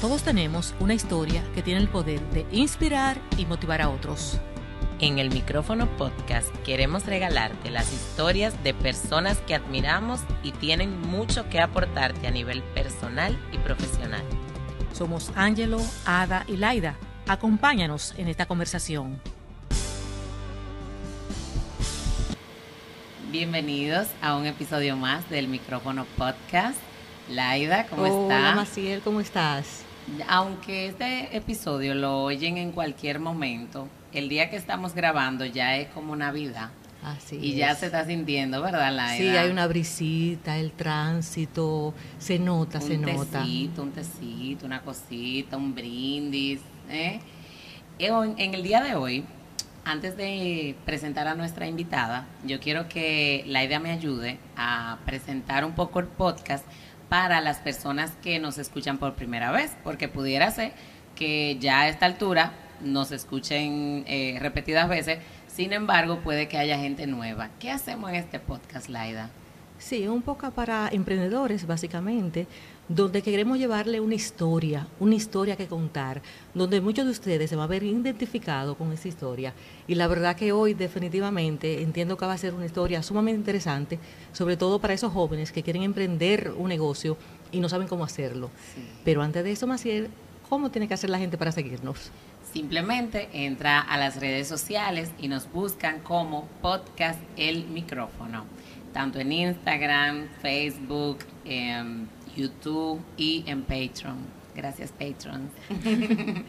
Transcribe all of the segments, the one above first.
Todos tenemos una historia que tiene el poder de inspirar y motivar a otros. En el micrófono podcast queremos regalarte las historias de personas que admiramos y tienen mucho que aportarte a nivel personal y profesional. Somos Angelo, Ada y Laida. Acompáñanos en esta conversación. Bienvenidos a un episodio más del micrófono podcast. Laida, ¿cómo estás? Hola Maciel, ¿cómo estás? Aunque este episodio lo oyen en cualquier momento, el día que estamos grabando ya es como Navidad. Así y ya se está sintiendo, ¿verdad, Laida? Sí, hay una brisita, el tránsito, se nota, se nota. Un tecito, un tecito, una cosita, un brindis. ¿eh? En, en el día de hoy, antes de presentar a nuestra invitada, yo quiero que Laida me ayude a presentar un poco el podcast para las personas que nos escuchan por primera vez, porque pudiera ser que ya a esta altura nos escuchen eh, repetidas veces, sin embargo puede que haya gente nueva. ¿Qué hacemos en este podcast, Laida? Sí, un poco para emprendedores, básicamente, donde queremos llevarle una historia, una historia que contar, donde muchos de ustedes se van a ver identificados con esa historia. Y la verdad que hoy definitivamente entiendo que va a ser una historia sumamente interesante, sobre todo para esos jóvenes que quieren emprender un negocio y no saben cómo hacerlo. Pero antes de eso, Maciel, ¿cómo tiene que hacer la gente para seguirnos? Simplemente entra a las redes sociales y nos buscan como podcast El Micrófono, tanto en Instagram, Facebook, eh, YouTube y en Patreon. Gracias, Patreon.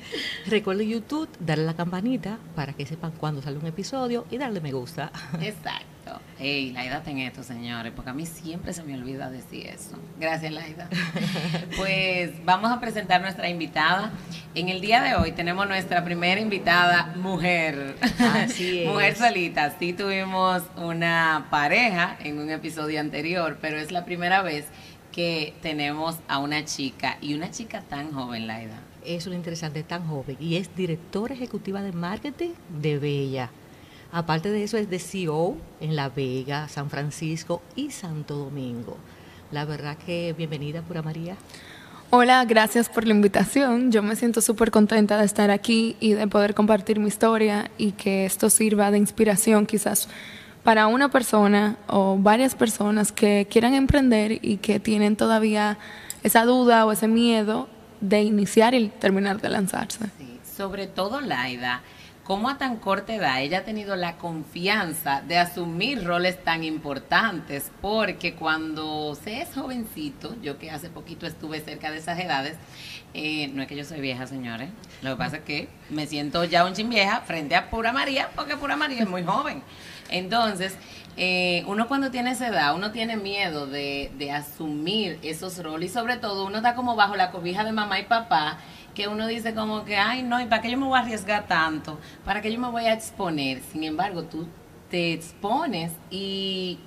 Recuerden YouTube, darle la campanita para que sepan cuando sale un episodio y darle me gusta. Exacto. Hey, Laida, ten esto, señores, porque a mí siempre se me olvida decir eso. Gracias, Laida. pues vamos a presentar nuestra invitada. En el día de hoy tenemos nuestra primera invitada, mujer. Así es. mujer solita. Sí tuvimos una pareja en un episodio anterior, pero es la primera vez que tenemos a una chica y una chica tan joven, Laida. Es una interesante, tan joven y es directora ejecutiva de marketing de Bella. Aparte de eso es de CEO en La Vega, San Francisco y Santo Domingo. La verdad que bienvenida, Pura María. Hola, gracias por la invitación. Yo me siento súper contenta de estar aquí y de poder compartir mi historia y que esto sirva de inspiración quizás para una persona o varias personas que quieran emprender y que tienen todavía esa duda o ese miedo de iniciar y terminar de lanzarse. Sí, sobre todo Laida, ¿cómo a tan corta edad ella ha tenido la confianza de asumir roles tan importantes? Porque cuando se es jovencito, yo que hace poquito estuve cerca de esas edades, eh, no es que yo soy vieja, señores, lo que pasa es que me siento ya un chin vieja frente a Pura María, porque Pura María es muy joven. Entonces, eh, uno cuando tiene esa edad, uno tiene miedo de, de asumir esos roles y sobre todo uno está como bajo la cobija de mamá y papá que uno dice como que, ay, no, ¿y para qué yo me voy a arriesgar tanto? ¿Para qué yo me voy a exponer? Sin embargo, tú te expones y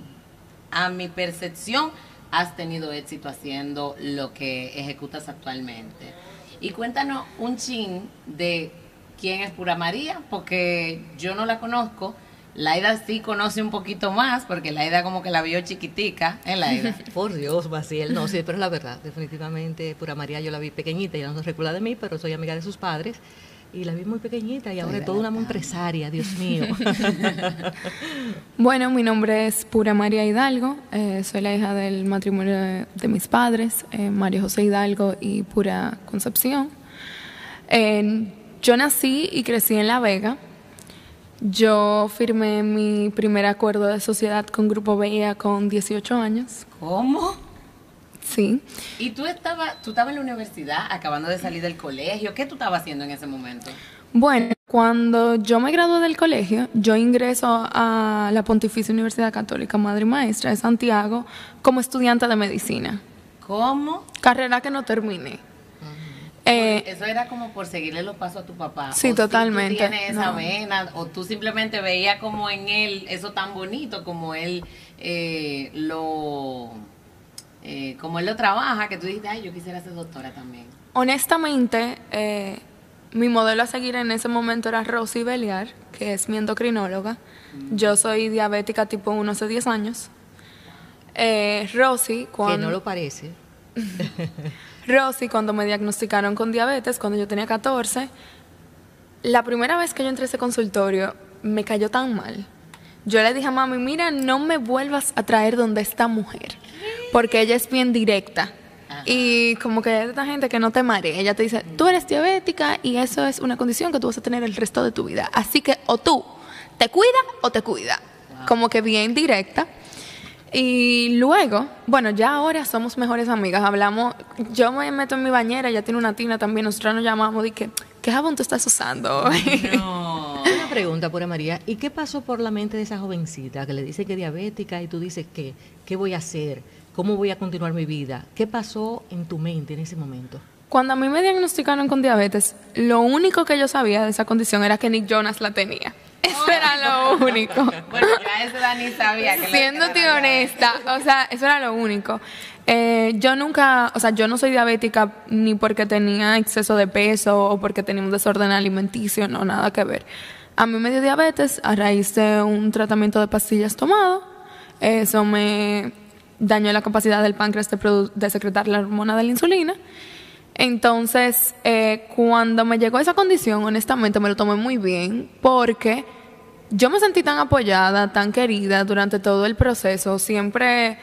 a mi percepción has tenido éxito haciendo lo que ejecutas actualmente. Y cuéntanos un chin de quién es Pura María, porque yo no la conozco. Laida sí conoce un poquito más, porque Laida como que la vio chiquitica, ¿eh, Laida? Por Dios, Maciel, no, sí, pero es la verdad, definitivamente Pura María yo la vi pequeñita, ya no se recuerda de mí, pero soy amiga de sus padres y la vi muy pequeñita y ahora es toda una empresaria, Dios mío. bueno, mi nombre es Pura María Hidalgo, eh, soy la hija del matrimonio de, de mis padres, eh, María José Hidalgo y Pura Concepción. Eh, yo nací y crecí en La Vega. Yo firmé mi primer acuerdo de sociedad con Grupo BIA con 18 años. ¿Cómo? Sí. ¿Y tú estabas tú estabas en la universidad, acabando de salir del colegio? ¿Qué tú estabas haciendo en ese momento? Bueno, cuando yo me gradué del colegio, yo ingreso a la Pontificia Universidad Católica Madre y Maestra de Santiago como estudiante de medicina. ¿Cómo? Carrera que no terminé. Eh, eso era como por seguirle los pasos a tu papá. Sí, o totalmente. Si tú tienes esa no. vena, o tú simplemente veías como en él eso tan bonito, como él eh, lo. Eh, como él lo trabaja, que tú dijiste, ay, yo quisiera ser doctora también. Honestamente, eh, mi modelo a seguir en ese momento era Rosy Beliar, que es mi endocrinóloga. Yo soy diabética tipo 1 hace 10 años. Eh, Rosy, cuando... Que no lo parece. Rosy, cuando me diagnosticaron con diabetes, cuando yo tenía 14, la primera vez que yo entré a ese consultorio, me cayó tan mal. Yo le dije a mami, mira, no me vuelvas a traer donde esta mujer, porque ella es bien directa. Y como que es esta gente que no te mare, ella te dice, tú eres diabética y eso es una condición que tú vas a tener el resto de tu vida. Así que o tú te cuida o te cuida. Como que bien directa. Y luego, bueno, ya ahora somos mejores amigas. Hablamos, yo me meto en mi bañera, ella tiene una tina también. Nosotros nos llamamos y que, ¿qué jabón tú estás usando? No. una pregunta, Pura María. ¿Y qué pasó por la mente de esa jovencita que le dice que es diabética y tú dices que, qué voy a hacer? ¿Cómo voy a continuar mi vida? ¿Qué pasó en tu mente en ese momento? Cuando a mí me diagnosticaron con diabetes, lo único que yo sabía de esa condición era que Nick Jonas la tenía. Eso era lo único. bueno, ya eso ni sabía. Que Siéndote honesta, o sea, eso era lo único. Eh, yo nunca, o sea, yo no soy diabética ni porque tenía exceso de peso o porque tenía un desorden alimenticio, no, nada que ver. A mí me dio diabetes a raíz de un tratamiento de pastillas tomado. Eso me dañó la capacidad del páncreas de, secretar la hormona de la insulina. Entonces, eh, cuando me llegó esa condición, honestamente me lo tomé muy bien porque yo me sentí tan apoyada, tan querida durante todo el proceso. Siempre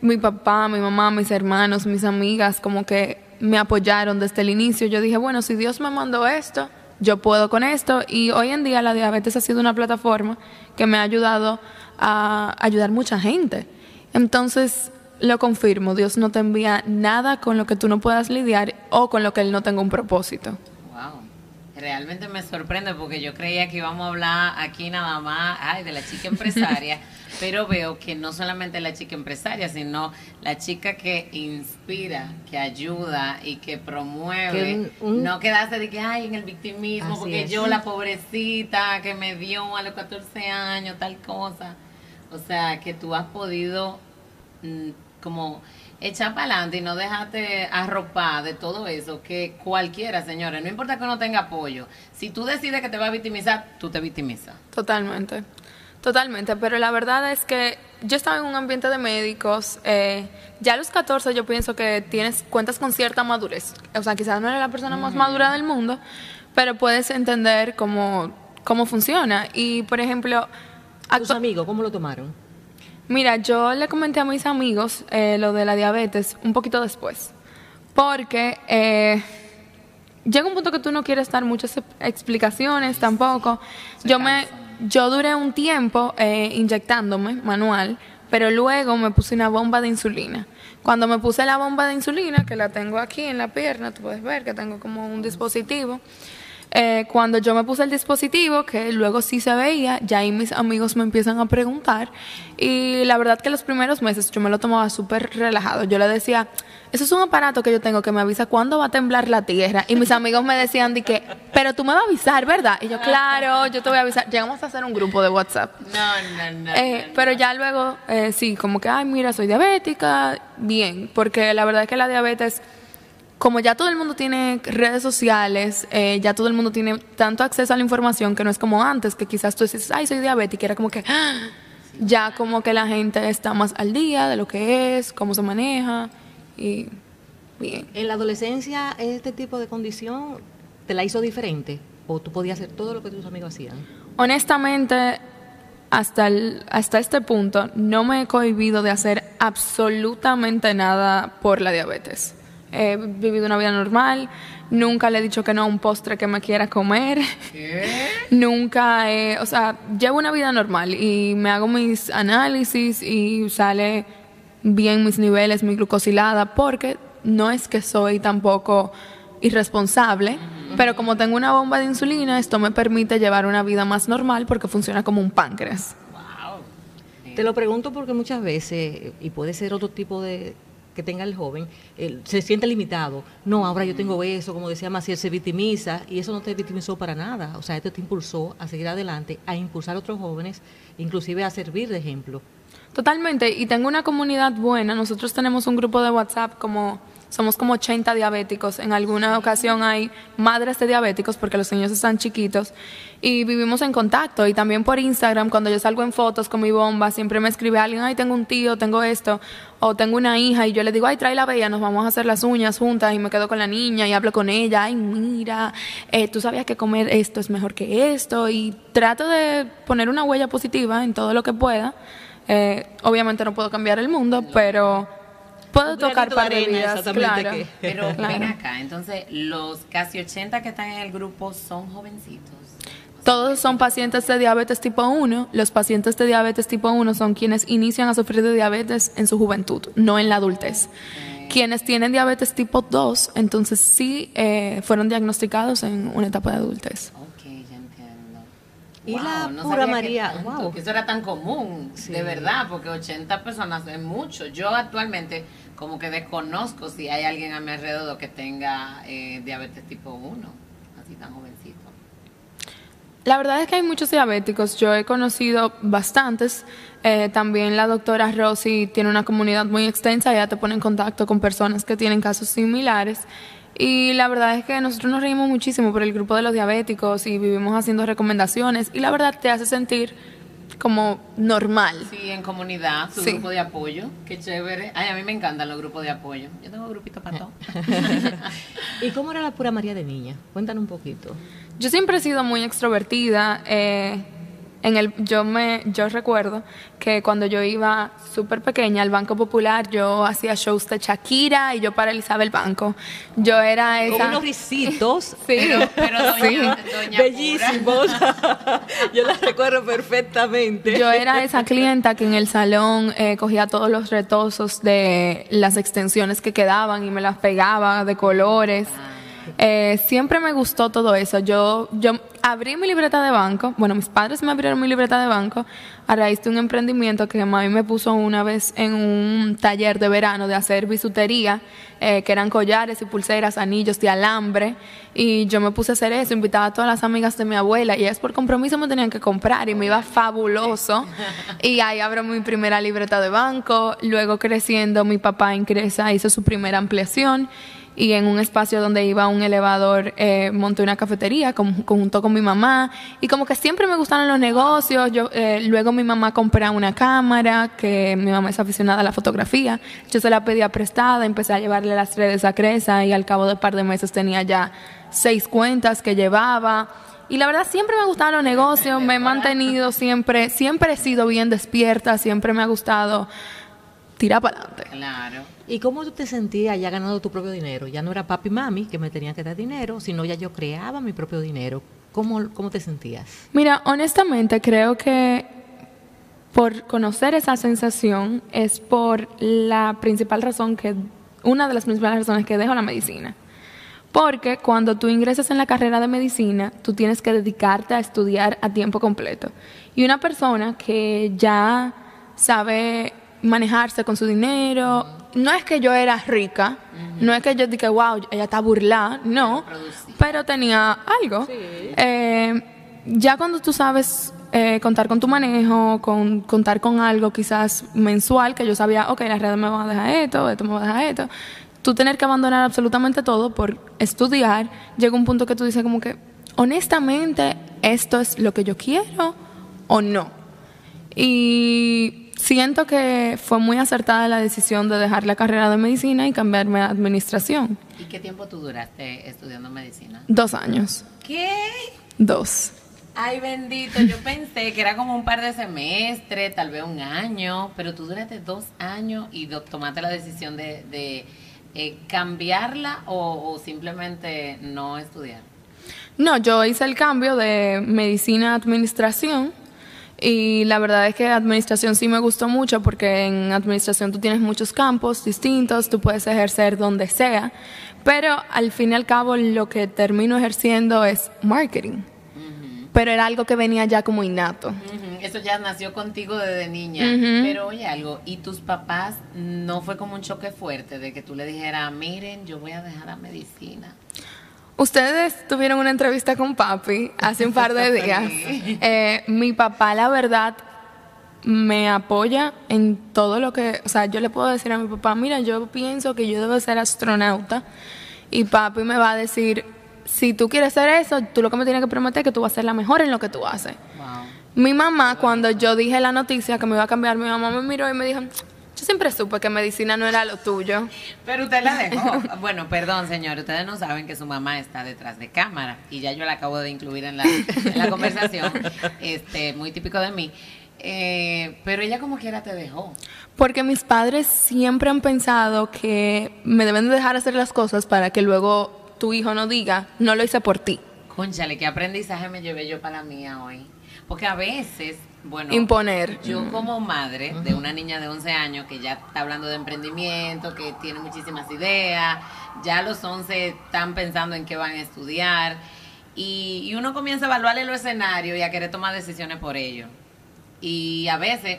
mi papá, mi mamá, mis hermanos, mis amigas, como que me apoyaron desde el inicio. Yo dije, bueno, si Dios me mandó esto, yo puedo con esto. Y hoy en día la diabetes ha sido una plataforma que me ha ayudado a ayudar mucha gente. Entonces, lo confirmo, Dios no te envía nada con lo que tú no puedas lidiar o con lo que Él no tenga un propósito. Wow. Realmente me sorprende porque yo creía que íbamos a hablar aquí nada más ay, de la chica empresaria, pero veo que no solamente la chica empresaria, sino la chica que inspira, que ayuda y que promueve. No quedarse de que, ay, en el victimismo, porque yo la pobrecita que me dio a los 14 años, tal cosa. O sea, que tú has podido mm, como echar para adelante y no dejarte arropar de todo eso, que cualquiera, señores, no importa que uno tenga apoyo, si tú decides que te va a victimizar, tú te victimizas. Totalmente, totalmente, pero la verdad es que yo estaba en un ambiente de médicos, eh, ya a los 14 yo pienso que tienes cuentas con cierta madurez, o sea, quizás no eres la persona más madura del mundo, pero puedes entender cómo, cómo funciona y, por ejemplo, ¿A tus amigos cómo lo tomaron? Mira, yo le comenté a mis amigos eh, lo de la diabetes un poquito después, porque eh, llega un punto que tú no quieres dar muchas explicaciones tampoco. yo me, yo duré un tiempo eh, inyectándome manual, pero luego me puse una bomba de insulina. Cuando me puse la bomba de insulina, que la tengo aquí en la pierna, tú puedes ver que tengo como un dispositivo. Eh, cuando yo me puse el dispositivo, que luego sí se veía, ya ahí mis amigos me empiezan a preguntar. Y la verdad que los primeros meses yo me lo tomaba súper relajado. Yo le decía, eso es un aparato que yo tengo que me avisa cuándo va a temblar la tierra. Y mis amigos me decían de que, pero tú me vas a avisar, ¿verdad? Y yo, claro, yo te voy a avisar. Llegamos a hacer un grupo de WhatsApp. No, no, no. Eh, pero ya luego, eh, sí, como que, ay, mira, soy diabética. Bien, porque la verdad es que la diabetes como ya todo el mundo tiene redes sociales, eh, ya todo el mundo tiene tanto acceso a la información que no es como antes, que quizás tú dices, ay, soy diabética, era como que ¡ah! ya como que la gente está más al día de lo que es, cómo se maneja y bien. ¿En la adolescencia este tipo de condición te la hizo diferente o tú podías hacer todo lo que tus amigos hacían? Honestamente, hasta, hasta este punto no me he cohibido de hacer absolutamente nada por la diabetes he vivido una vida normal, nunca le he dicho que no a un postre que me quiera comer, nunca, he, o sea, llevo una vida normal y me hago mis análisis y sale bien mis niveles, mi glucosilada, porque no es que soy tampoco irresponsable, pero como tengo una bomba de insulina, esto me permite llevar una vida más normal porque funciona como un páncreas. Te lo pregunto porque muchas veces, y puede ser otro tipo de, que tenga el joven, se siente limitado. No, ahora yo tengo eso, como decía Maciel, se victimiza y eso no te victimizó para nada. O sea, esto te impulsó a seguir adelante, a impulsar a otros jóvenes, inclusive a servir de ejemplo. Totalmente, y tengo una comunidad buena. Nosotros tenemos un grupo de WhatsApp como somos como 80 diabéticos. En alguna ocasión hay madres de diabéticos porque los niños están chiquitos y vivimos en contacto. Y también por Instagram, cuando yo salgo en fotos con mi bomba, siempre me escribe alguien, ay, tengo un tío, tengo esto, o tengo una hija, y yo le digo, ay, trae la bella, nos vamos a hacer las uñas juntas, y me quedo con la niña y hablo con ella, ay, mira, eh, tú sabías que comer esto es mejor que esto, y trato de poner una huella positiva en todo lo que pueda. Eh, obviamente no puedo cambiar el mundo, pero puedo tocar de claro. Pero ven acá, entonces los casi 80 que están en el grupo son jovencitos. Todos son pacientes de diabetes tipo 1. Los pacientes de diabetes tipo 1 son quienes inician a sufrir de diabetes en su juventud, no en la adultez. Quienes tienen diabetes tipo 2, entonces sí eh, fueron diagnosticados en una etapa de adultez. Y la pura María, wow. Que eso era tan común, de verdad, porque 80 personas es mucho. Yo actualmente como que desconozco si hay alguien a mi alrededor que tenga eh, diabetes tipo 1, así tan jovencito. La verdad es que hay muchos diabéticos, yo he conocido bastantes. Eh, también la doctora Rossi tiene una comunidad muy extensa, ella te pone en contacto con personas que tienen casos similares. Y la verdad es que nosotros nos reímos muchísimo por el grupo de los diabéticos y vivimos haciendo recomendaciones y la verdad te hace sentir como normal. Sí, en comunidad, su grupo de apoyo, qué chévere. Ay, a mí me encantan los grupos de apoyo. Yo tengo un grupito para todo. ¿Y cómo era la pura María de niña? Cuéntanos un poquito. Yo siempre he sido muy extrovertida. Eh, en el, yo me, yo recuerdo que cuando yo iba súper pequeña al Banco Popular, yo hacía shows de Shakira y yo paralizaba el banco. Yo era esa. Con unos risitos. sí, pero, doña, bellísimos. yo las recuerdo perfectamente. Yo era esa clienta que en el salón eh, cogía todos los retosos de las extensiones que quedaban y me las pegaba de colores. Eh, siempre me gustó todo eso. Yo, yo abrí mi libreta de banco. Bueno, mis padres me abrieron mi libreta de banco a raíz de un emprendimiento que mami me puso una vez en un taller de verano de hacer bisutería, eh, que eran collares y pulseras, anillos de alambre. Y yo me puse a hacer eso, invitaba a todas las amigas de mi abuela y es por compromiso me tenían que comprar y me iba fabuloso. Y ahí abro mi primera libreta de banco. Luego creciendo, mi papá ingresa, hizo su primera ampliación y en un espacio donde iba un elevador eh, monté una cafetería junto con mi mamá y como que siempre me gustaron los negocios yo eh, luego mi mamá compró una cámara que mi mamá es aficionada a la fotografía yo se la pedía prestada empecé a llevarle las redes a Cresa y al cabo de un par de meses tenía ya seis cuentas que llevaba y la verdad siempre me gustaron los negocios, me he mantenido siempre, siempre he sido bien despierta, siempre me ha gustado tirar para adelante. Claro. ¿Y cómo tú te sentías ya ganando tu propio dinero? Ya no era papi y mami que me tenían que dar dinero, sino ya yo creaba mi propio dinero. ¿Cómo, cómo te sentías? Mira, honestamente creo que por conocer esa sensación es por la principal razón que, una de las principales razones que dejo la medicina. Porque cuando tú ingresas en la carrera de medicina, tú tienes que dedicarte a estudiar a tiempo completo. Y una persona que ya sabe manejarse con su dinero. No es que yo era rica, no es que yo dije, wow, ella está burlada, no, pero tenía algo. Eh, ya cuando tú sabes eh, contar con tu manejo, con, contar con algo quizás mensual, que yo sabía, ok, las redes me van a dejar esto, esto me va a dejar esto, tú tener que abandonar absolutamente todo por estudiar, llega un punto que tú dices como que, honestamente, esto es lo que yo quiero o no. Y Siento que fue muy acertada la decisión de dejar la carrera de medicina y cambiarme a administración. ¿Y qué tiempo tú duraste estudiando medicina? Dos años. ¿Qué? Dos. Ay, bendito, yo pensé que era como un par de semestres, tal vez un año, pero tú duraste dos años y tomaste la decisión de, eh, cambiarla o, o simplemente no estudiar. No, yo hice el cambio de medicina a administración y la verdad es que administración sí me gustó mucho porque en administración tú tienes muchos campos distintos, tú puedes ejercer donde sea, pero al fin y al cabo lo que termino ejerciendo es marketing. Pero era algo que venía ya como innato. Eso ya nació contigo desde niña. Pero oye algo, ¿y tus papás no fue como un choque fuerte de que tú le dijeras, miren, yo voy a dejar la medicina? Ustedes tuvieron una entrevista con papi hace un par de días. Eh, mi papá, la verdad, me apoya en todo lo que, o sea, yo le puedo decir a mi papá, mira, yo pienso que yo debo ser astronauta y papi me va a decir, si tú quieres ser eso, tú lo que me tienes que prometer es que tú vas a ser la mejor en lo que tú haces. Mi mamá, cuando yo dije la noticia que me iba a cambiar, mi mamá me miró y me dijo, yo siempre supe que medicina no era lo tuyo. Pero usted la dejó. bueno, perdón, señor, ustedes no saben que su mamá está detrás de cámara y ya yo la acabo de incluir en la, en la conversación, este, muy típico de mí. Eh, pero ella como quiera te dejó. Porque mis padres siempre han pensado que me deben de dejar hacer las cosas para que luego tu hijo no diga, no lo hice por ti. Conchale, ¿qué aprendizaje me llevé yo para la mía hoy? Porque a veces, bueno, imponer. Yo como madre de una niña de 11 años que ya está hablando de emprendimiento, que tiene muchísimas ideas, ya a los 11 están pensando en qué van a estudiar y, y uno comienza a evaluarle los escenarios y a querer tomar decisiones por ello. Y a veces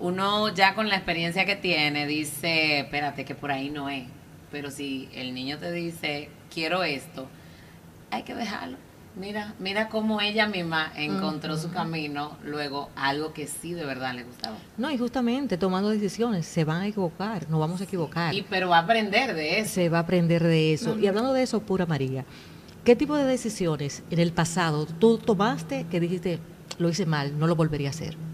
uno ya con la experiencia que tiene dice, espérate que por ahí no es. Pero si el niño te dice, quiero esto, hay que dejarlo. Mira, mira cómo ella misma encontró su camino, luego algo que sí de verdad le gustaba. No, y justamente tomando decisiones, se van a equivocar, nos vamos a equivocar. Y pero va a aprender de eso. Se va a aprender de eso. Y hablando de eso, pura María, ¿qué tipo de decisiones en el pasado tú tomaste que dijiste, lo hice mal, no lo volvería a hacer?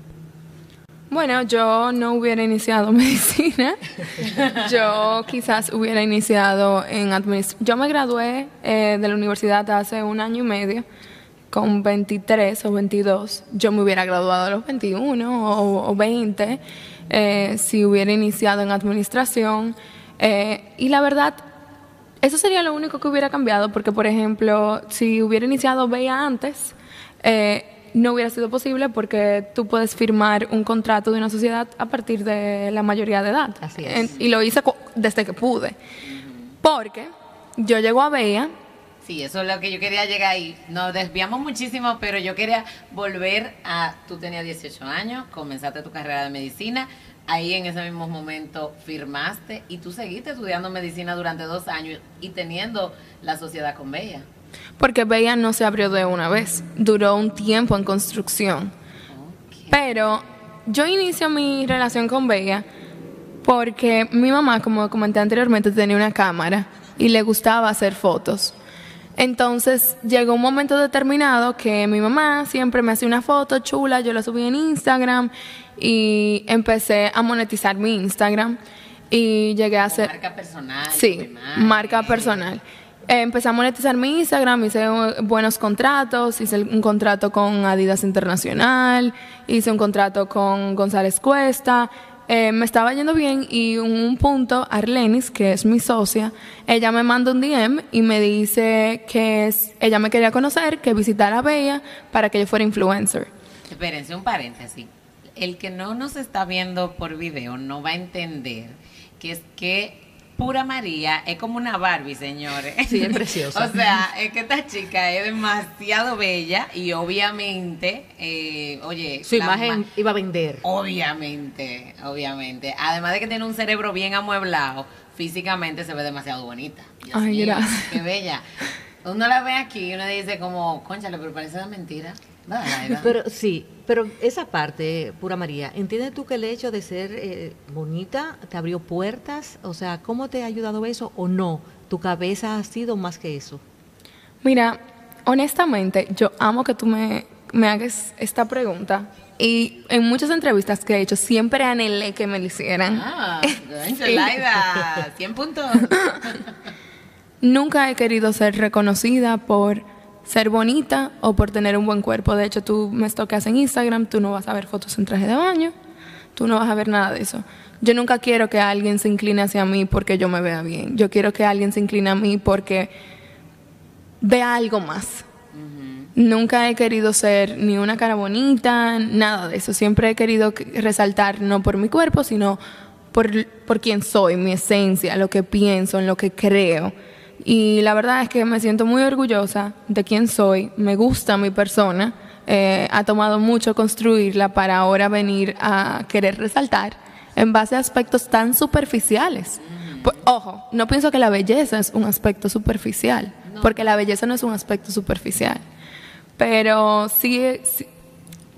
Bueno, yo no hubiera iniciado medicina. yo quizás hubiera iniciado en administración. Yo me gradué eh, de la universidad hace un año y medio, con 23 o 22. Yo me hubiera graduado a los 21 o, 20 eh, si hubiera iniciado en administración. Eh, y la verdad, eso sería lo único que hubiera cambiado, porque por ejemplo, si hubiera iniciado BEA antes, no hubiera sido posible porque tú puedes firmar un contrato de una sociedad a partir de la mayoría de edad. Así es. y lo hice desde que pude. Porque yo llego a Bella. Sí, eso es lo que yo quería llegar ahí. Nos desviamos muchísimo, pero yo quería volver a. Tú tenías 18 años, comenzaste tu carrera de medicina. Ahí en ese mismo momento firmaste y tú seguiste estudiando medicina durante dos años y teniendo la sociedad con Bella. Porque Bella no se abrió de una vez, duró un tiempo en construcción. Pero yo inicio mi relación con Bella porque mi mamá, como comenté anteriormente, tenía una cámara y le gustaba hacer fotos. Entonces llegó un momento determinado que mi mamá siempre me hacía una foto chula, yo la subí en Instagram y empecé a monetizar mi Instagram y llegué a hacer... Marca personal. Sí, marca personal. Eh, empecé a monetizar mi Instagram, hice buenos contratos, hice un contrato con Adidas Internacional, hice un contrato con González Cuesta, eh, me estaba yendo bien y en un punto Arlenis, que es mi socia, ella me manda un DM y me dice que ella me quería conocer, que visitara a Bella para que yo fuera influencer. Espérense un paréntesis. El que no nos está viendo por video no va a entender que es que pura María es como una Barbie, señores. Sí, es preciosa. o sea, es que esta chica es demasiado bella y obviamente, eh, oye... Su imagen iba a vender. Obviamente, obviamente. Además de que tiene un cerebro bien amueblado, físicamente se ve demasiado bonita. Ay, gracias. Qué bella. Uno la ve aquí y uno dice como, conchale, pero parece de mentira. Pero sí, pero esa parte, pura María, ¿entiendes tú que el hecho de ser eh, bonita te abrió puertas? O sea, ¿cómo te ha ayudado eso o no? ¿Tu cabeza ha sido más que eso? Mira, honestamente, yo amo que tú me, me hagas esta pregunta. Y en muchas entrevistas que he hecho, siempre anhelé que me lo hicieran. Ah, sí. 100 puntos. Nunca he querido ser reconocida por ser bonita o por tener un buen cuerpo. De hecho, tú me toques en Instagram, tú no vas a ver fotos en traje de baño, tú no vas a ver nada de eso. Yo nunca quiero que alguien se incline hacia mí porque yo me vea bien. Yo quiero que alguien se incline a mí porque vea algo más. Nunca he querido ser ni una cara bonita, nada de eso. Siempre he querido resaltar no por mi cuerpo, sino por, por quién soy, mi esencia, lo que pienso, en lo que creo. Y la verdad es que me siento muy orgullosa de quién soy, me gusta mi persona, eh, ha tomado mucho construirla para ahora venir a querer resaltar en base a aspectos tan superficiales. Pues, ojo, no pienso que la belleza es un aspecto superficial, porque la belleza no es un aspecto superficial. Pero sí,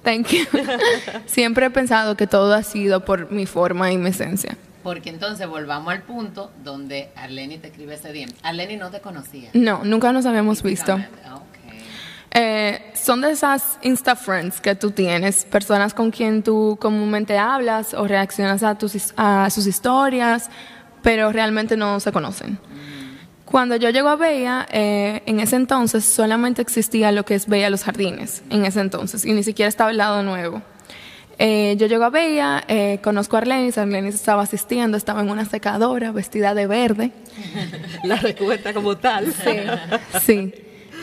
Thank you. Siempre he pensado que todo ha sido por mi forma y mi esencia. Porque entonces volvamos al punto donde Arleni te escribe ese día. Arleni no te conocía. No, nunca nos habíamos visto. Ah, Eh, son de esas Insta Friends que tú tienes, personas con quien tú comúnmente hablas o reaccionas a, tus, a sus historias, pero realmente no se conocen. Cuando yo llego a Bella, eh, en ese entonces solamente existía lo que es Bella Los Jardines, en ese entonces, y ni siquiera estaba el lado nuevo. Eh, yo llego a Bella, eh, conozco a Arlenis, Arlenis estaba asistiendo, estaba en una secadora, vestida de verde. La recuerda como tal. Sí, sí.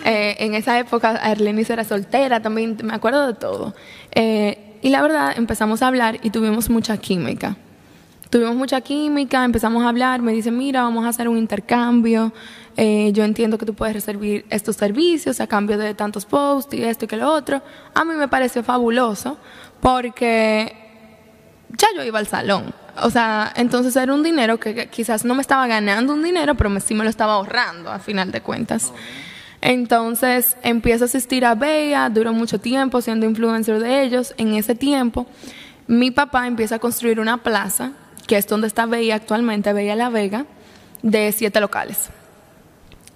Eh, en esa época Arlenis era soltera, también me acuerdo de todo. Eh, y la verdad, empezamos a hablar y tuvimos mucha química. Tuvimos mucha química, empezamos a hablar, me dice, mira, vamos a hacer un intercambio, eh, yo entiendo que tú puedes recibir estos servicios a cambio de tantos posts y esto y que lo otro. A mí me pareció fabuloso porque ya yo iba al salón. O sea, entonces era un dinero que quizás no me estaba ganando un dinero, pero me, sí me lo estaba ahorrando a final de cuentas. Entonces empiezo a asistir a Bella, duró mucho tiempo siendo influencer de ellos. En ese tiempo, mi papá empieza a construir una plaza, que es donde está Bella actualmente, Bella La Vega, de siete locales.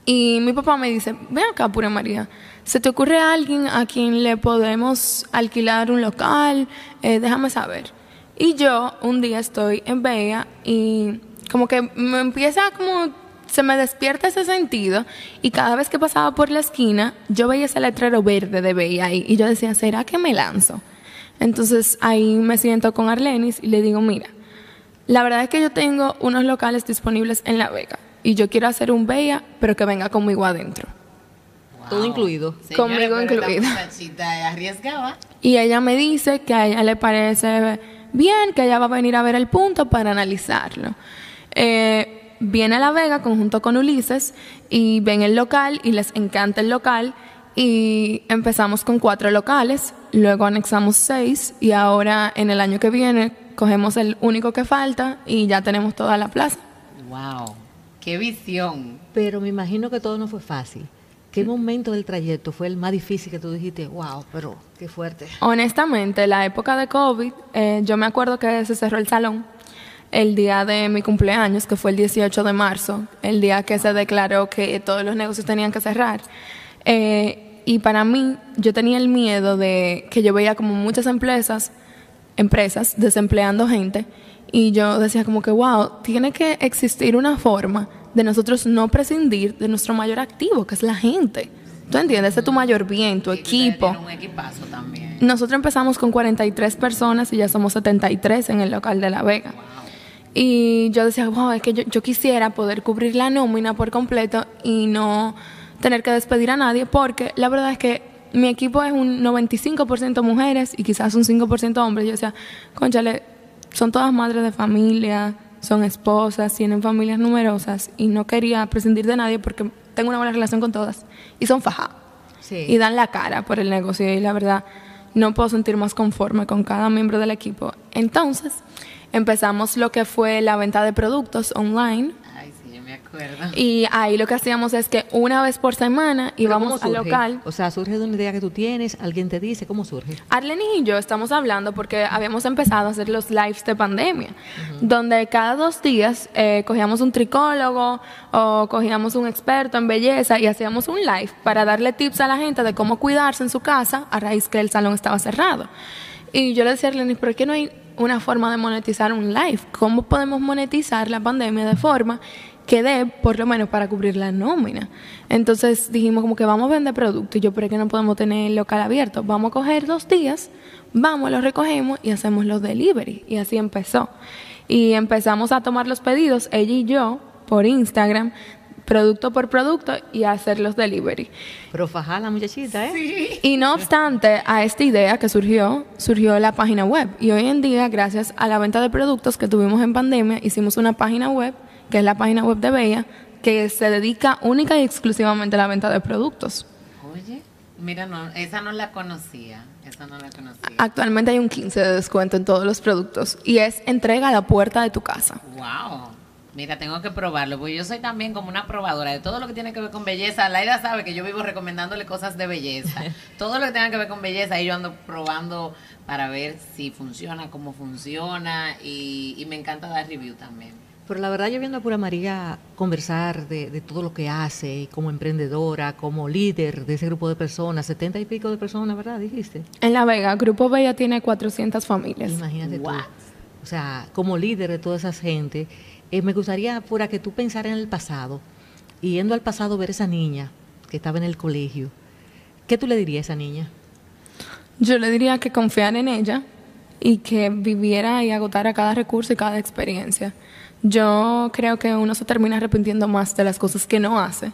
Y mi papá me dice, ven acá, Pura María, ¿se te ocurre alguien a quien le podemos alquilar un local? Eh, déjame saber. Y yo un día estoy en Bella y como que me empieza como, se me despierta ese sentido y cada vez que pasaba por la esquina yo veía ese letrero verde de Bella ahí y yo decía, ¿será que me lanzo? Entonces ahí me siento con Arlenis y le digo, mira, la verdad es que yo tengo unos locales disponibles en La Vega y yo quiero hacer un Bella, pero que venga conmigo adentro. Todo incluido. Conmigo pero esta incluido. arriesgada. Y ella me dice que a ella le parece bien, que ella va a venir a ver el punto para analizarlo. Eh, viene a La Vega conjunto con Ulises y ven el local y les encanta el local y empezamos con cuatro locales, luego anexamos seis y ahora en el año que viene cogemos el único que falta y ya tenemos toda la plaza. Wow. Qué visión. Pero me imagino que todo no fue fácil. ¿Qué momento del trayecto fue el más difícil que tú dijiste, wow, pero qué fuerte? Honestamente, la época de COVID, eh, yo me acuerdo que se cerró el salón el día de mi cumpleaños, que fue el 18 de marzo, el día que se declaró que todos los negocios tenían que cerrar. Eh, y para mí, yo tenía el miedo de que yo veía como muchas empresas, empresas desempleando gente, y yo decía como que, wow, tiene que existir una forma de nosotros no prescindir de nuestro mayor activo, que es la gente. ¿Tú entiendes? Ese es tu mayor bien, tu Y equipo. un equipazo también. Nosotros empezamos con 43 personas y ya somos 73 en el local de La Vega. Y yo decía, wow, es que yo, yo quisiera poder cubrir la nómina por completo y no tener que despedir a nadie, porque la verdad es que mi equipo es un 95% mujeres y quizás un 5% hombres. Yo decía, conchale, son todas madres de familia, son esposas, tienen familias numerosas y no quería prescindir de nadie porque tengo una buena relación con todas y son fajadas Sí. y dan la cara por el negocio y la verdad no puedo sentir más conforme con cada miembro del equipo. Entonces empezamos lo que fue la venta de productos online acuerdo. y ahí lo que hacíamos es que una vez por semana íbamos ¿cómo al local. O sea, surge de una idea que tú tienes, alguien te dice, ¿cómo surge? Arlene y yo estamos hablando porque habíamos empezado a hacer los lives de pandemia, donde cada dos días eh, cogíamos un tricólogo o cogíamos un experto en belleza y hacíamos un live para darle tips a la gente de cómo cuidarse en su casa a raíz que el salón estaba cerrado. Y yo le decía a Arlene, ¿por qué no hay una forma de monetizar un live? ¿Cómo podemos monetizar la pandemia de forma que dé por lo menos para cubrir la nómina. Entonces dijimos como que vamos a vender productos y yo, pero es que no podemos tener el local abierto. Vamos a coger dos días, vamos, los recogemos y hacemos los delivery. Y así empezó. Y empezamos a tomar los pedidos, ella y yo, por Instagram, producto por producto y a hacer los delivery. Pero fajá la muchachita, ¿eh? Y no obstante a esta idea que surgió, surgió la página web. Y hoy en día, gracias a la venta de productos que tuvimos en pandemia, hicimos una página web, que es la página web de Bella, que se dedica única y exclusivamente a la venta de productos. Oye, mira, no, esa no la conocía. Esa no la conocía. Actualmente hay un 15 de descuento en todos los productos y es entrega a la puerta de tu casa. Wow. Mira, tengo que probarlo, porque yo soy también como una probadora de todo lo que tiene que ver con belleza. Laida sabe que yo vivo recomendándole cosas de belleza. todo lo que tenga que ver con belleza, y yo ando probando para ver si funciona, cómo funciona, y, y me encanta dar review también. Pero la verdad yo viendo a Pura María conversar de, de, todo lo que hace, como emprendedora, como líder de ese grupo de personas, setenta y pico de personas, ¿verdad? Dijiste. En La Vega, Grupo Bella tiene 400 familias. Imagínate tú. O sea, como líder de toda esa gente, eh, me gustaría, Pura, que tú pensaras en el pasado, y yendo al pasado ver esa niña que estaba en el colegio, ¿qué tú le dirías a esa niña? Yo le diría que confiara en ella y que viviera y agotara cada recurso y cada experiencia yo creo que uno se termina arrepintiendo más de las cosas que no hace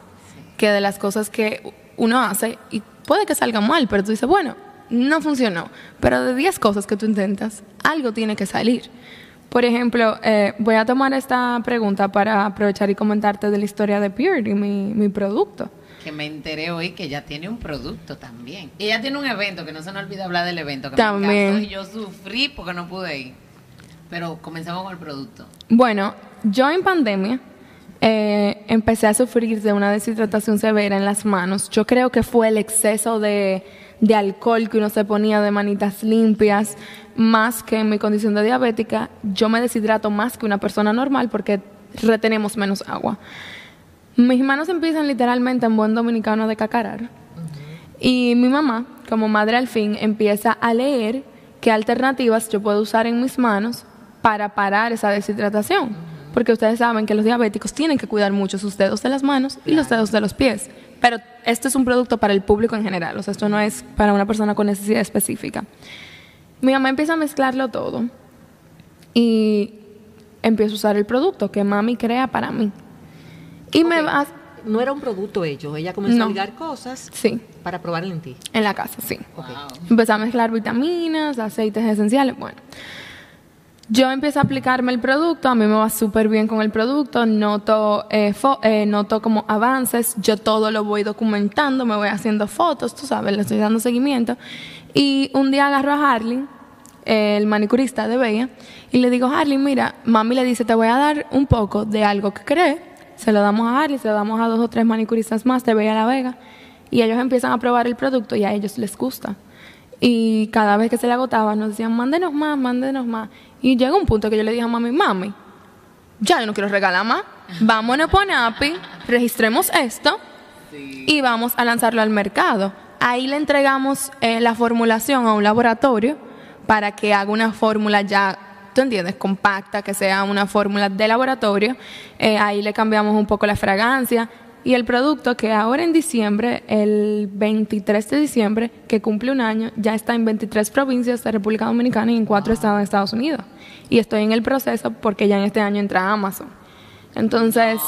que de las cosas que uno hace y puede que salga mal, pero tú dices, bueno, no funcionó. Pero de 10 cosas que tú intentas, algo tiene que salir. Por ejemplo, eh, voy a tomar esta pregunta para aprovechar y comentarte de la historia de Purity, mi, mi producto. Que me enteré hoy que ella tiene un producto también. Y ella tiene un evento, que no se me olvida hablar del evento, que también. me y yo sufrí porque no pude ir. Pero comencemos con el producto. Bueno, yo en pandemia eh, empecé a sufrir de una deshidratación severa en las manos. Yo creo que fue el exceso de, de alcohol que uno se ponía de manitas limpias, más que en mi condición de diabética. Yo me deshidrato más que una persona normal porque retenemos menos agua. Mis manos empiezan literalmente en buen dominicano de cacarar. Y mi mamá, como madre al fin, empieza a leer qué alternativas yo puedo usar en mis manos para parar esa deshidratación. Porque ustedes saben que los diabéticos tienen que cuidar mucho sus dedos de las manos y los dedos de los pies. Pero esto es un producto para el público en general, o sea, esto no es para una persona con necesidad específica. Mi mamá empieza a mezclarlo todo y empiezo a usar el producto que mami crea para mí. Y me va no era un producto hecho, ella comenzó a ligar cosas sí. para probarlo en ti. En la casa, sí. Empezó a mezclar vitaminas, aceites esenciales, bueno. Yo empiezo a aplicarme el producto, a mí me va súper bien con el producto, noto, eh, eh, noto como avances, yo todo lo voy documentando, me voy haciendo fotos, tú sabes, le estoy dando seguimiento. Y un día agarro a Harley, el manicurista de Bella, y le digo, Harley, mira, mami le dice, te voy a dar un poco de algo que cree, se lo damos a Harley, se lo damos a dos o tres manicuristas más de Bella La Vega, y ellos empiezan a probar el producto y a ellos les gusta. Y cada vez que se le agotaba nos decían, mándenos más, mándenos más. Y llega un punto que yo le dije a mami, mami, ya yo no quiero regalar más. Vámonos por API, registremos esto y vamos a lanzarlo al mercado. Ahí le entregamos eh, la formulación a un laboratorio para que haga una fórmula ya, tú entiendes, compacta, que sea una fórmula de laboratorio. Eh, ahí le cambiamos un poco la fragancia y el producto que ahora en diciembre, el 23 de diciembre, que cumple un año, ya está en 23 provincias de República Dominicana y en cuatro estados de Estados Unidos. Y estoy en el proceso porque ya en este año entra Amazon. Entonces,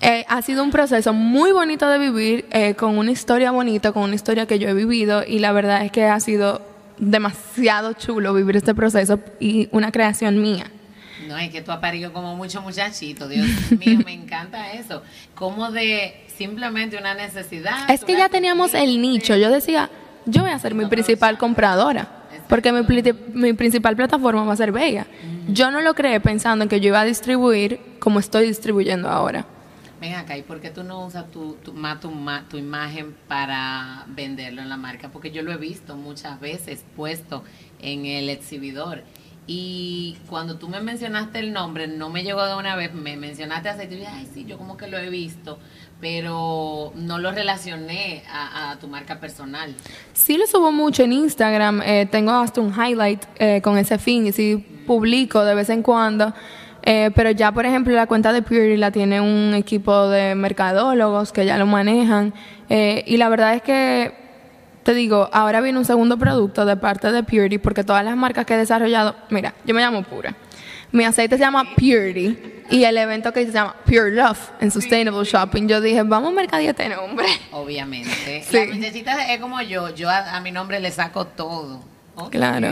eh, ha sido un proceso muy bonito de vivir, eh, con una historia bonita, con una historia que yo he vivido y la verdad es que ha sido demasiado chulo vivir este proceso y una creación mía. No, es que tú has parido como mucho muchachito, Dios mío, me encanta eso. Como de simplemente una necesidad. Es que ya teníamos el nicho, yo decía, yo voy a ser mi principal compradora, porque mi, mi principal plataforma va a ser Bella. Yo no lo creé pensando en que yo iba a distribuir como estoy distribuyendo ahora. Ven acá, ¿y por qué tú no usas tu, tu, tu, tu, imagen para venderlo en la marca? Porque yo lo he visto muchas veces puesto en el exhibidor y cuando tú me mencionaste el nombre, no me llegó de una vez, me mencionaste aceite y dije, ay, sí, yo como que lo he visto, pero no lo relacioné a, tu marca personal. Sí lo subo mucho en Instagram, eh, tengo hasta un highlight eh, con ese fin y sí publico de vez en cuando. Eh, pero ya, por ejemplo, la cuenta de Purity la tiene un equipo de mercadólogos que ya lo manejan. y la verdad es que te digo, ahora viene un segundo producto de parte de Purity, porque todas las marcas que he desarrollado, mira, yo me llamo Pura. Mi aceite se llama Purity y el evento que se llama Pure Love en Sustainable Shopping. Yo dije, vamos a mercadear este nombre. Obviamente. Sí. La muchachita es como yo, yo a, mi nombre le saco todo. Claro.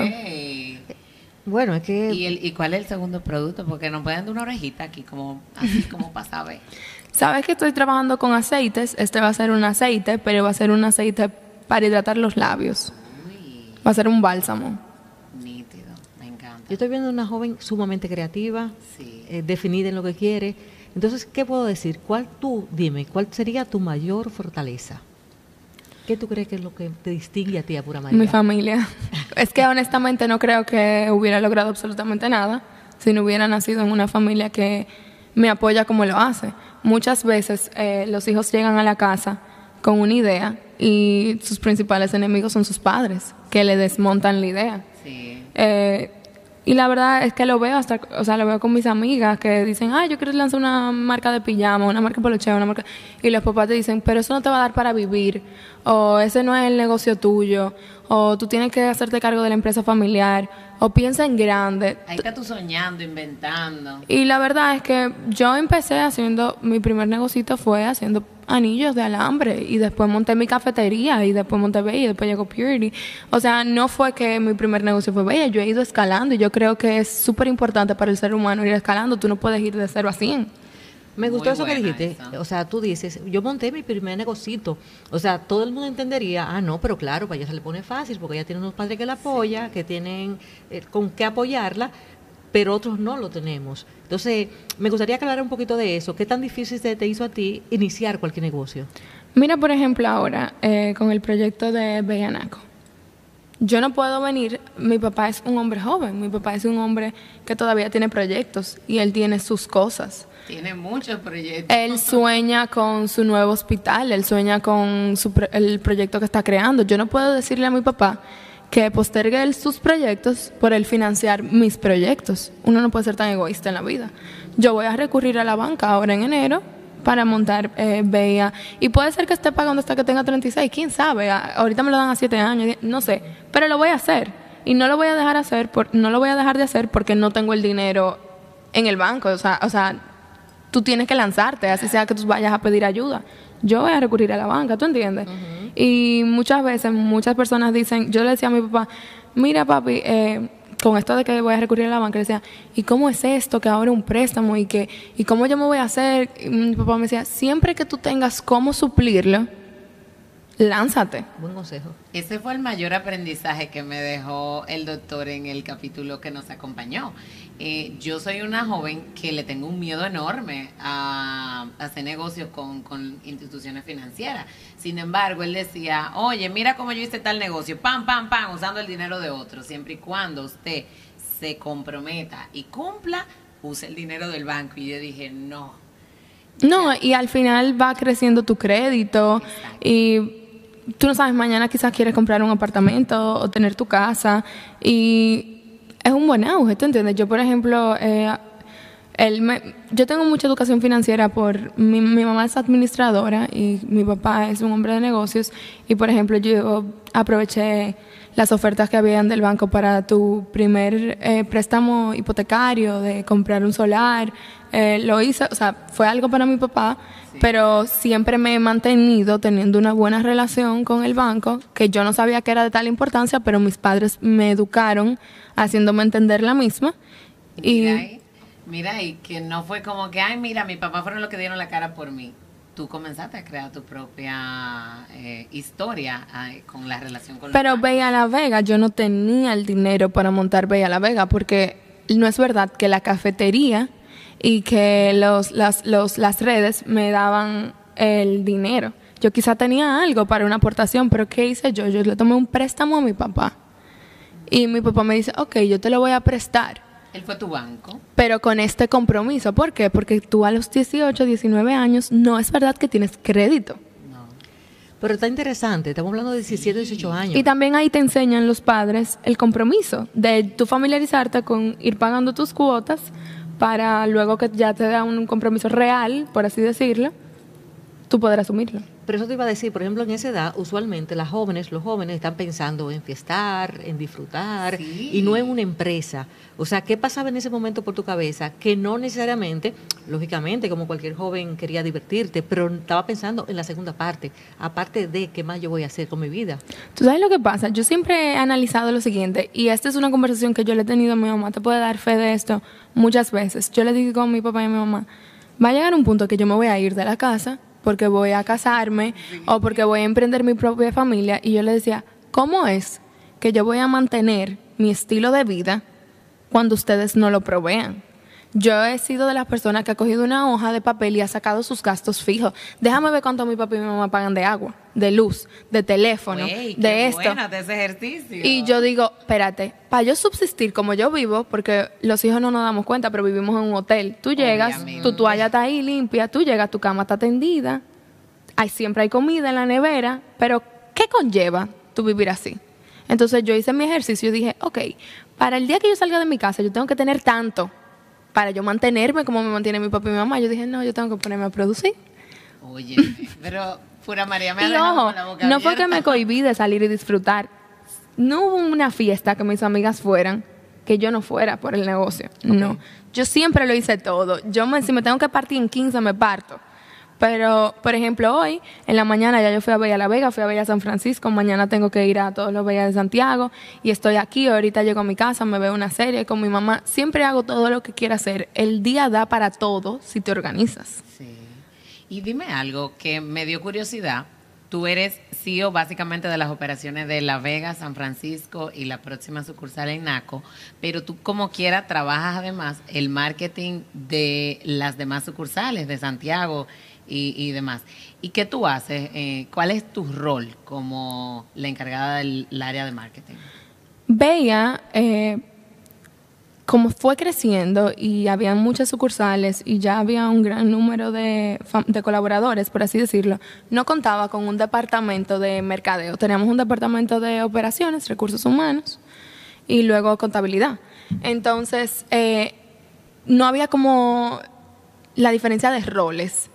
Bueno, es que... ¿Y, el, ¿Y cuál es el segundo producto? Porque nos pueden dar una orejita aquí, como así como para saber. Sabes que estoy trabajando con aceites. Este va a ser un aceite, pero va a ser un aceite para hidratar los labios. Va a ser un bálsamo. Nítido, me encanta. Yo estoy viendo una joven sumamente creativa, eh, definida en lo que quiere. Entonces, ¿qué puedo decir? ¿Cuál tú, dime, cuál sería tu mayor fortaleza? ¿Qué tú crees que es lo que te distingue a ti, a Pura María? Mi familia. es que honestamente no creo que hubiera logrado absolutamente nada si no hubiera nacido en una familia que me apoya como lo hace. Muchas veces eh, los hijos llegan a la casa con una idea y sus principales enemigos son sus padres, que le desmontan la idea. Sí. Eh, y la verdad es que lo veo hasta, o sea, lo veo con mis amigas que dicen, ay, yo quiero lanzar una marca de pijama, una marca de polocheo, una marca... Y los papás te dicen, pero eso no te va a dar para vivir, o ese no es el negocio tuyo, o tú tienes que hacerte cargo de la empresa familiar, o piensa en grande. Ahí estás tú soñando, inventando. Y la verdad es que yo empecé haciendo, mi primer negocito fue haciendo anillos de alambre y después monté mi cafetería y después monté Bella y después llegó Purity. O sea, no fue que mi primer negocio fue Bella, yo he ido escalando y yo creo que es súper importante para el ser humano ir escalando, tú no puedes ir de cero a 100. Me gustó eso que dijiste. O sea, tú dices, yo monté mi primer negocito. O sea, todo el mundo entendería, ah, no, pero claro, para ella se le pone fácil porque ella tiene unos padres que la apoyan, que tienen eh, con qué apoyarla, pero otros no lo tenemos. Entonces, me gustaría aclarar un poquito de eso. ¿Qué tan difícil se te hizo a ti iniciar cualquier negocio? Mira, por ejemplo, ahora eh, con el proyecto de Bellanaco. Yo no puedo venir, mi papá es un hombre joven, mi papá es un hombre que todavía tiene proyectos y él tiene sus cosas. Tiene muchos proyectos. Él sueña con su nuevo hospital, él sueña con el proyecto que está creando. Yo no puedo decirle a mi papá que postergue él sus proyectos por él financiar mis proyectos. Uno no puede ser tan egoísta en la vida. Yo voy a recurrir a la banca ahora en enero para montar eh. Y puede ser que esté pagando hasta que tenga 36, quién sabe. Ahorita me lo dan a 7 años, no sé. Pero lo voy a hacer. Y no lo voy a dejar hacer, por, no lo voy a dejar de hacer porque no tengo el dinero en el banco. O sea, o sea tú tienes que lanzarte, así sea que tú vayas a pedir ayuda. Yo voy a recurrir a la banca, ¿tú entiendes? Y muchas veces, muchas personas dicen, yo le decía a mi papá, mira papi, eh, con esto de que voy a recurrir a la banca, le decía, ¿y cómo es esto que ahora un préstamo y que y cómo yo me voy a hacer? Y mi papá me decía, siempre que tú tengas cómo suplirlo, lánzate. Buen consejo. Ese fue el mayor aprendizaje que me dejó el doctor en el capítulo que nos acompañó. Eh, yo soy una joven que le tengo un miedo enorme a, hacer negocios con, con, instituciones financieras. Sin embargo, él decía, oye, mira cómo yo hice tal negocio, pam, pam, pam, usando el dinero de otros, siempre y cuando usted se comprometa y cumpla, use el dinero del banco. Y yo dije, no. No, y al final va creciendo tu crédito y tú no sabes, mañana quizás quieres comprar un apartamento o tener tu casa y es un buen auge, ¿tú entiendes? Yo, por ejemplo, eh, yo tengo mucha educación financiera por mi, mamá es administradora y mi papá es un hombre de negocios y, por ejemplo, yo aproveché las ofertas que habían del banco para tu primer eh, préstamo hipotecario, de comprar un solar. Eh, lo hice, o sea, fue algo para mi papá, pero siempre me he mantenido teniendo una buena relación con el banco, que yo no sabía que era de tal importancia, pero mis padres me educaron haciéndome entender la misma. Y, mira, y que no fue como que, ay, mira, mi papá fueron los que dieron la cara por mí tú comenzaste a crear tu propia eh, historia con la relación con Pero Bella La Vega, yo no tenía el dinero para montar Bella La Vega porque no es verdad que la cafetería y que los, las, los, las redes me daban el dinero. Yo quizá tenía algo para una aportación, pero ¿qué hice yo? Yo le tomé un préstamo a mi papá. Y mi papá me dice, ok, yo te lo voy a prestar él fue tu banco. Pero con este compromiso. ¿Por qué? Porque tú a los 18, 19 años no es verdad que tienes crédito. No. Pero está interesante, estamos hablando de 17, 18 años. Y también ahí te enseñan los padres el compromiso de tú familiarizarte con ir pagando tus cuotas para luego que ya te da un compromiso real, por así decirlo, tú poder asumirlo. Pero eso te iba a decir, por ejemplo, en esa edad, usualmente las jóvenes, los jóvenes están pensando en fiestar, en disfrutar, y no en una empresa. O sea, ¿qué pasaba en ese momento por tu cabeza? Que no necesariamente, lógicamente, como cualquier joven quería divertirte, pero estaba pensando en la segunda parte, aparte de qué más yo voy a hacer con mi vida. ¿Tú sabes lo que pasa? Yo siempre he analizado lo siguiente, y esta es una conversación que yo le he tenido a mi mamá, te puede dar fe de esto muchas veces. Yo le digo a mi papá y a mi mamá, va a llegar un punto que yo me voy a ir de la casa porque voy a casarme o porque voy a emprender mi propia familia. Y yo le decía, ¿cómo es que yo voy a mantener mi estilo de vida cuando ustedes no lo provean. Yo he sido de las personas que ha cogido una hoja de papel y ha sacado sus gastos fijos. Déjame ver cuánto mi papá y mi mamá pagan de agua, de luz, de teléfono, de qué esto. buena de ese ejercicio. Y yo digo, espérate, para yo subsistir como yo vivo, porque los hijos no nos damos cuenta, pero vivimos en un hotel. Tú llegas, Obviamente. tu toalla está ahí limpia, tú llegas, tu cama está tendida, hay, siempre hay comida en la nevera, pero ¿qué conlleva tú vivir así? Entonces yo hice mi ejercicio y dije, ok, para el día que yo salga de mi casa, yo tengo que tener tanto para yo mantenerme como me mantiene mi papá y mi mamá. Yo dije, no, yo tengo que ponerme a producir. Oye, pero pura María me ha Y ojo, con la boca no fue que me cohibí de salir y disfrutar. No hubo una fiesta que mis amigas fueran que yo no fuera por el negocio. No. Yo siempre lo hice todo. Yo me, si me tengo que partir en 15, me parto. Pero, por ejemplo, hoy, en la mañana ya yo fui a Bella La Vega, fui a Bella San Francisco, mañana tengo que ir a todos los Bellas de Santiago y estoy aquí, ahorita llego a mi casa, me veo una serie con mi mamá. Siempre hago todo lo que quiera hacer. El día da para todo si te organizas. Sí. Y dime algo que me dio curiosidad. Tú eres CEO básicamente de las operaciones de La Vega, San Francisco y la próxima sucursal en Naco, pero tú como quiera trabajas además el marketing de las demás sucursales de Santiago y, y demás. ¿Y qué tú haces? Eh, ¿Cuál es tu rol como la encargada del área de marketing? veía eh, como fue creciendo y había muchas sucursales y ya había un gran número de colaboradores, por así decirlo, no contaba con un departamento de mercadeo. Teníamos un departamento de operaciones, recursos humanos y luego contabilidad. Entonces, eh, no había como la diferencia de roles.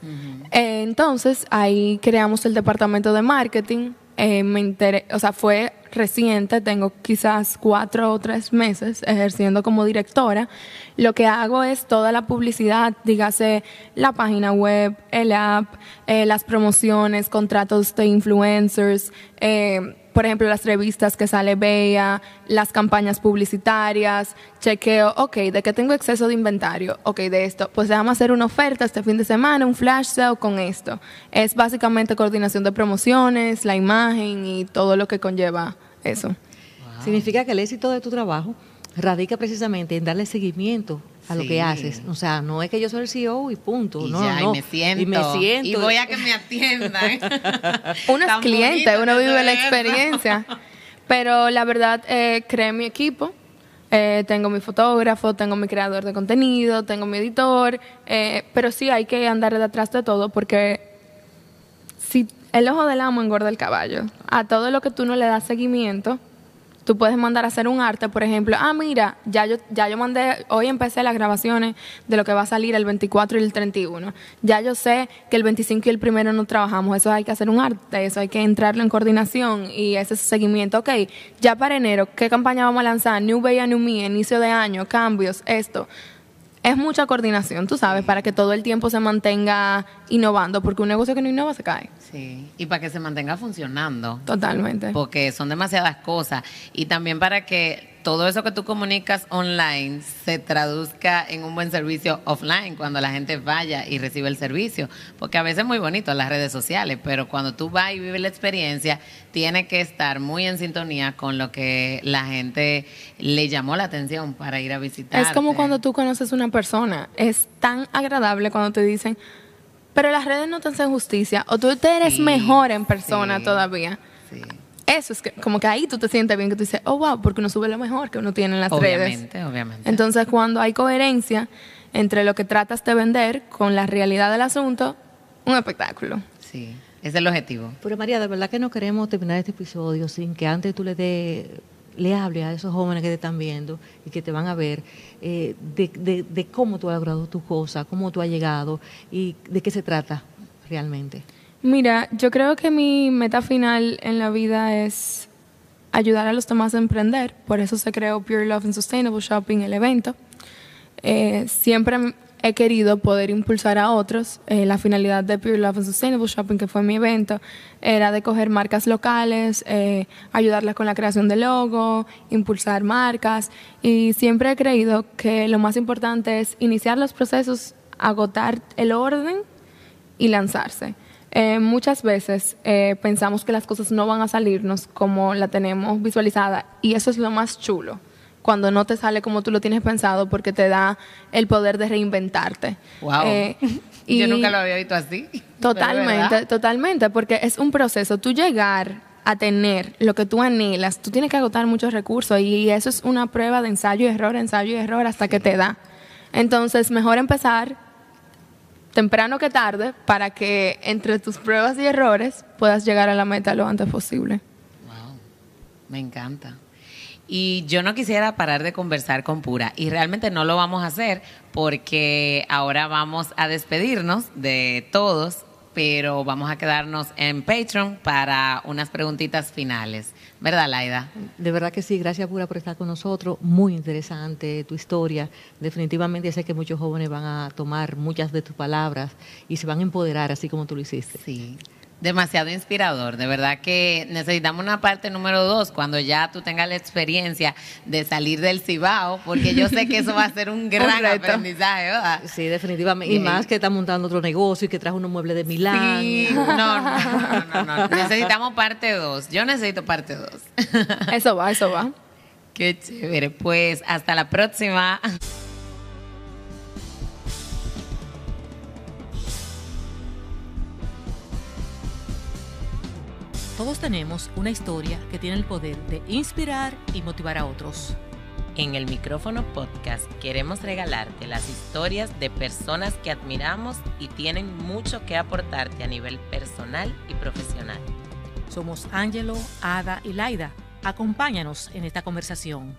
Eh, entonces, ahí creamos el departamento de marketing. Eh, me enteré, o sea, fue reciente, tengo quizás cuatro o tres meses ejerciendo como directora. Lo que hago es toda la publicidad, dígase la página web, el app, eh, las promociones, contratos de influencers, eh, por ejemplo, las revistas que sale Bella, las campañas publicitarias, chequeo, ok, de que tengo exceso de inventario, ok, de esto, pues déjame hacer una oferta este fin de semana, un flash sale con esto. Es básicamente coordinación de promociones, la imagen y todo lo que conlleva eso. Significa que el éxito de tu trabajo radica precisamente en darle seguimiento a lo Sí. que haces. O sea, no es que yo soy el CEO y punto. Y no, ya, no. y me siento. Y me siento. Y voy a que me atiendan. Uno es cliente, uno vive la experiencia. Pero la verdad, eh, creé mi equipo. Eh, tengo mi fotógrafo, tengo mi creador de contenido, tengo mi editor. eh, pero sí hay que andar detrás de todo porque si el ojo del amo engorda el caballo, a todo lo que tú no le das seguimiento, tú puedes mandar a hacer un arte, por ejemplo, ah, mira, ya yo, ya yo mandé, hoy empecé las grabaciones de lo que va a salir el 24 y el 31. Ya yo sé que el 25 y el primero no trabajamos, eso hay que hacer un arte, eso hay que entrarlo en coordinación y ese seguimiento. Ok, ya para enero, ¿qué campaña vamos a lanzar? New Bay, New Me, inicio de año, cambios, esto. Es mucha coordinación, tú sabes, para que todo el tiempo se mantenga innovando, porque un negocio que no innova se cae. Sí, y para que se mantenga funcionando. Totalmente. Porque son demasiadas cosas. Y también para que todo eso que tú comunicas online se traduzca en un buen servicio offline cuando la gente vaya y recibe el servicio. Porque a veces es muy bonito las redes sociales, pero cuando tú vas y vives la experiencia, tiene que estar muy en sintonía con lo que la gente le llamó la atención para ir a visitar. Es como cuando tú conoces una persona. Es tan agradable cuando te dicen, pero las redes no te hacen justicia o tú te eres Sí, mejor en persona sí. todavía. Sí. Eso es que, como que ahí tú te sientes bien, que tú dices, oh, wow, porque uno sube lo mejor que uno tiene en las redes. Obviamente, obviamente. Entonces, cuando hay coherencia entre lo que tratas de vender con la realidad del asunto, un espectáculo. sí, ese es el objetivo. Pero María, de verdad que no queremos terminar este episodio sin que antes tú le dé le hables a esos jóvenes que te están viendo y que te van a ver eh, de, cómo tú has logrado tu cosa, cómo tú has llegado y de qué se trata realmente. Mira, yo creo que mi meta final en la vida es ayudar a los demás a emprender. Por eso se creó Pure Love and Sustainable Shopping, el evento. Eh, siempre he querido poder impulsar a otros. Eh, la finalidad de Pure Love and Sustainable Shopping, que fue mi evento, era de coger marcas locales, eh, ayudarlas con la creación de logo, impulsar marcas. Y siempre he creído que lo más importante es iniciar los procesos, agotar el orden y lanzarse. Eh, muchas veces eh, pensamos que las cosas no van a salirnos como la tenemos visualizada y eso es lo más chulo. Cuando no te sale como tú lo tienes pensado porque te da el poder de reinventarte. Wow. Eh, Yo nunca lo había visto así. Totalmente, totalmente, porque es un proceso. Tú llegar a tener lo que tú anhelas, tú tienes que agotar muchos recursos y eso es una prueba de ensayo y error, ensayo y error hasta que te da. Entonces, mejor empezar temprano que tarde para que entre tus pruebas y errores puedas llegar a la meta lo antes posible. Wow, me encanta. Y yo no quisiera parar de conversar con Pura y realmente no lo vamos a hacer porque ahora vamos a despedirnos de todos pero vamos a quedarnos en Patreon para unas preguntitas finales. ¿Verdad, Laida? De verdad que sí, gracias Pura por estar con nosotros. Muy interesante tu historia. Definitivamente sé que muchos jóvenes van a tomar muchas de tus palabras y se van a empoderar así como tú lo hiciste. Sí demasiado inspirador. De verdad que necesitamos una parte número dos cuando ya tú tengas la experiencia de salir del Cibao, porque yo sé que eso va a ser un gran aprendizaje. ¿verdad? Sí, definitivamente. Y más que está montando otro negocio y que trajo unos muebles de Milán. Sí, no, no, no, no, Necesitamos parte dos. Yo necesito parte dos. Eso va, eso va. Qué chévere. Pues hasta la próxima. Todos tenemos una historia que tiene el poder de inspirar y motivar a otros. En el micrófono podcast queremos regalarte las historias de personas que admiramos y tienen mucho que aportarte a nivel personal y profesional. Somos Angelo, Ada y Laida. Acompáñanos en esta conversación.